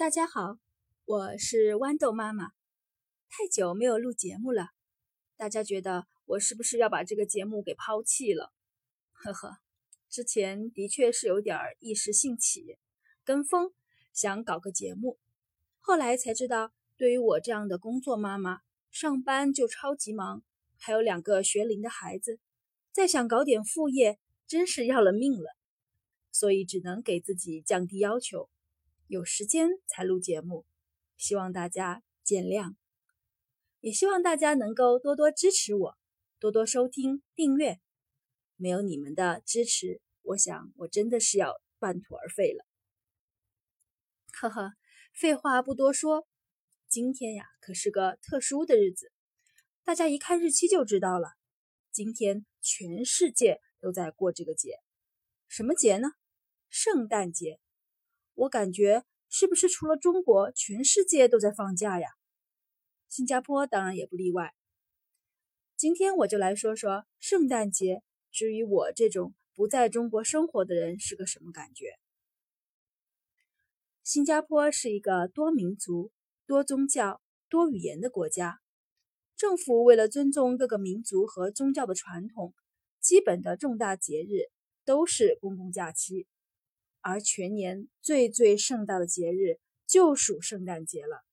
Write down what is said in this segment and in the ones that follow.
大家好，我是豌豆妈妈。太久没有录节目了，大家觉得我是不是要把这个节目给抛弃了？呵呵，之前的确是有点一时兴起，跟风想搞个节目，后来才知道，对于我这样的工作妈妈，上班就超级忙，还有两个学龄的孩子，再想搞点副业，真是要了命了。所以只能给自己降低要求。有时间才录节目，希望大家见谅，也希望大家能够多多支持我，多多收听订阅。没有你们的支持，我想我真的是要半途而废了。呵呵，废话不多说，今天呀可是个特殊的日子，大家一看日期就知道了。今天全世界都在过这个节，什么节呢？圣诞节。我感觉是不是除了中国，全世界都在放假呀？新加坡当然也不例外。今天我就来说说圣诞节，至于我这种不在中国生活的人是个什么感觉。新加坡是一个多民族、多宗教、多语言的国家，政府为了尊重各个民族和宗教的传统，基本的重大节日都是公共假期。而全年最最盛大的节日就属圣诞节了。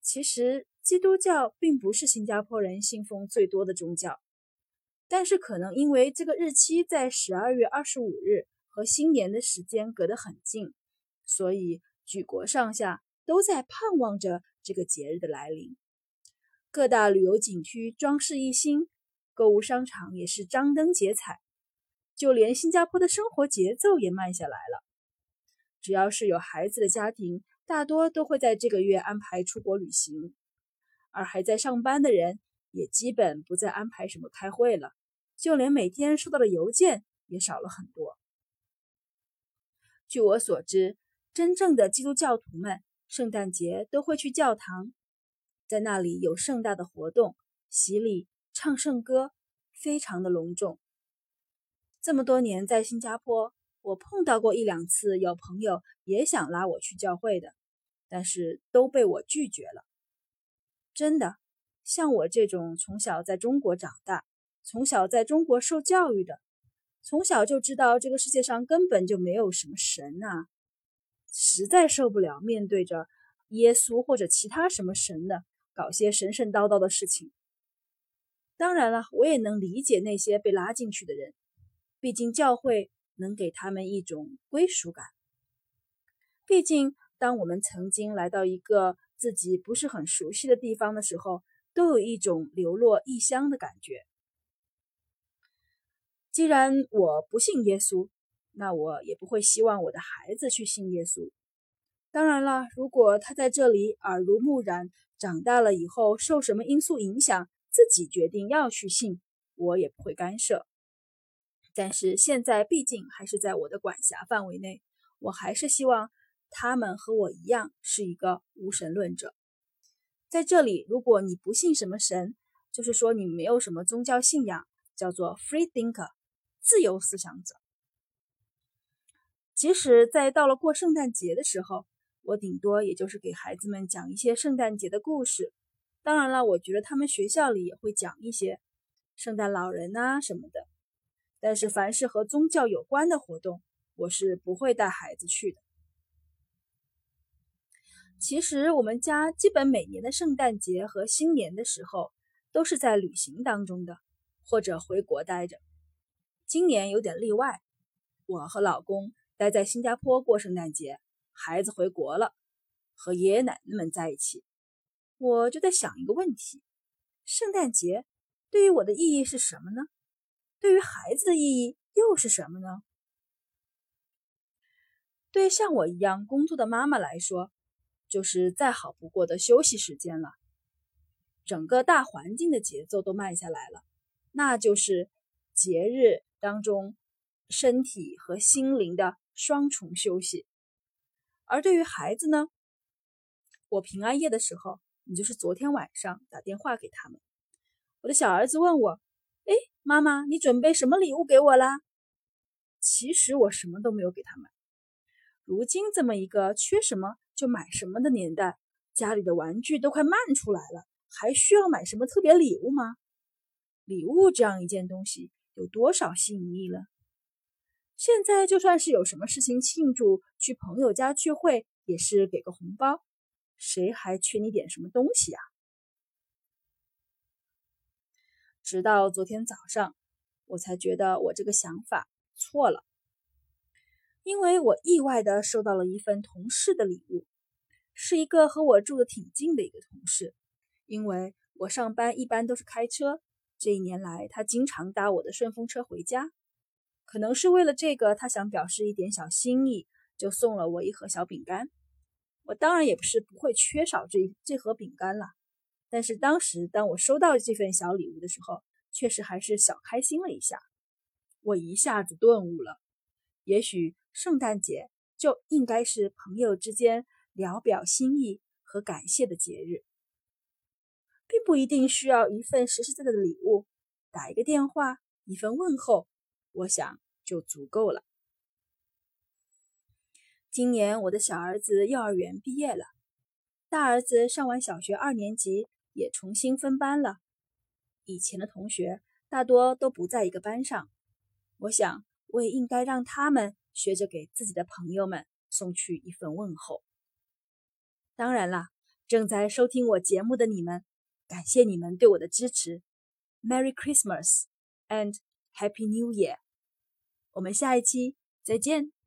其实，基督教并不是新加坡人信奉最多的宗教，但是可能因为这个日期在十二月二十五日和新年的时间隔得很近，所以举国上下都在盼望着这个节日的来临。各大旅游景区装饰一新，购物商场也是张灯结彩。就连新加坡的生活节奏也慢下来了。只要是有孩子的家庭，大多都会在这个月安排出国旅行，而还在上班的人也基本不再安排什么开会了。就连每天收到的邮件也少了很多。据我所知，真正的基督教徒们圣诞节都会去教堂，在那里有盛大的活动、洗礼、唱圣歌，非常的隆重。这么多年在新加坡，我碰到过一两次有朋友也想拉我去教会的，但是都被我拒绝了。真的，像我这种从小在中国长大、从小在中国受教育的，从小就知道这个世界上根本就没有什么神啊，实在受不了面对着耶稣或者其他什么神的搞些神神叨叨的事情。当然了，我也能理解那些被拉进去的人。毕竟教会能给他们一种归属感。毕竟，当我们曾经来到一个自己不是很熟悉的地方的时候，都有一种流落异乡的感觉。既然我不信耶稣，那我也不会希望我的孩子去信耶稣。当然了，如果他在这里耳濡目染，长大了以后受什么因素影响，自己决定要去信，我也不会干涉。但是现在毕竟还是在我的管辖范围内，我还是希望他们和我一样是一个无神论者。在这里，如果你不信什么神，就是说你没有什么宗教信仰，叫做 free thinker，自由思想者。即使在到了过圣诞节的时候，我顶多也就是给孩子们讲一些圣诞节的故事。当然了，我觉得他们学校里也会讲一些圣诞老人啊什么的。但是，凡是和宗教有关的活动，我是不会带孩子去的。其实，我们家基本每年的圣诞节和新年的时候，都是在旅行当中的，或者回国待着。今年有点例外，我和老公待在新加坡过圣诞节，孩子回国了，和爷爷奶奶们在一起。我就在想一个问题：圣诞节对于我的意义是什么呢？对于孩子的意义又是什么呢？对像我一样工作的妈妈来说，就是再好不过的休息时间了。整个大环境的节奏都慢下来了，那就是节日当中身体和心灵的双重休息。而对于孩子呢，我平安夜的时候，也就是昨天晚上打电话给他们，我的小儿子问我。哎，妈妈，你准备什么礼物给我啦？其实我什么都没有给他们。如今这么一个缺什么就买什么的年代，家里的玩具都快漫出来了，还需要买什么特别礼物吗？礼物这样一件东西有多少吸引力了？现在就算是有什么事情庆祝，去朋友家聚会，也是给个红包，谁还缺你点什么东西呀？直到昨天早上，我才觉得我这个想法错了，因为我意外的收到了一份同事的礼物，是一个和我住的挺近的一个同事。因为我上班一般都是开车，这一年来他经常搭我的顺风车回家，可能是为了这个，他想表示一点小心意，就送了我一盒小饼干。我当然也不是不会缺少这这盒饼干了。但是当时，当我收到这份小礼物的时候，确实还是小开心了一下。我一下子顿悟了，也许圣诞节就应该是朋友之间聊表心意和感谢的节日，并不一定需要一份实实在在的礼物，打一个电话，一份问候，我想就足够了。今年我的小儿子幼儿园毕业了，大儿子上完小学二年级。也重新分班了，以前的同学大多都不在一个班上。我想，我也应该让他们学着给自己的朋友们送去一份问候。当然啦，正在收听我节目的你们，感谢你们对我的支持。Merry Christmas and Happy New Year！我们下一期再见。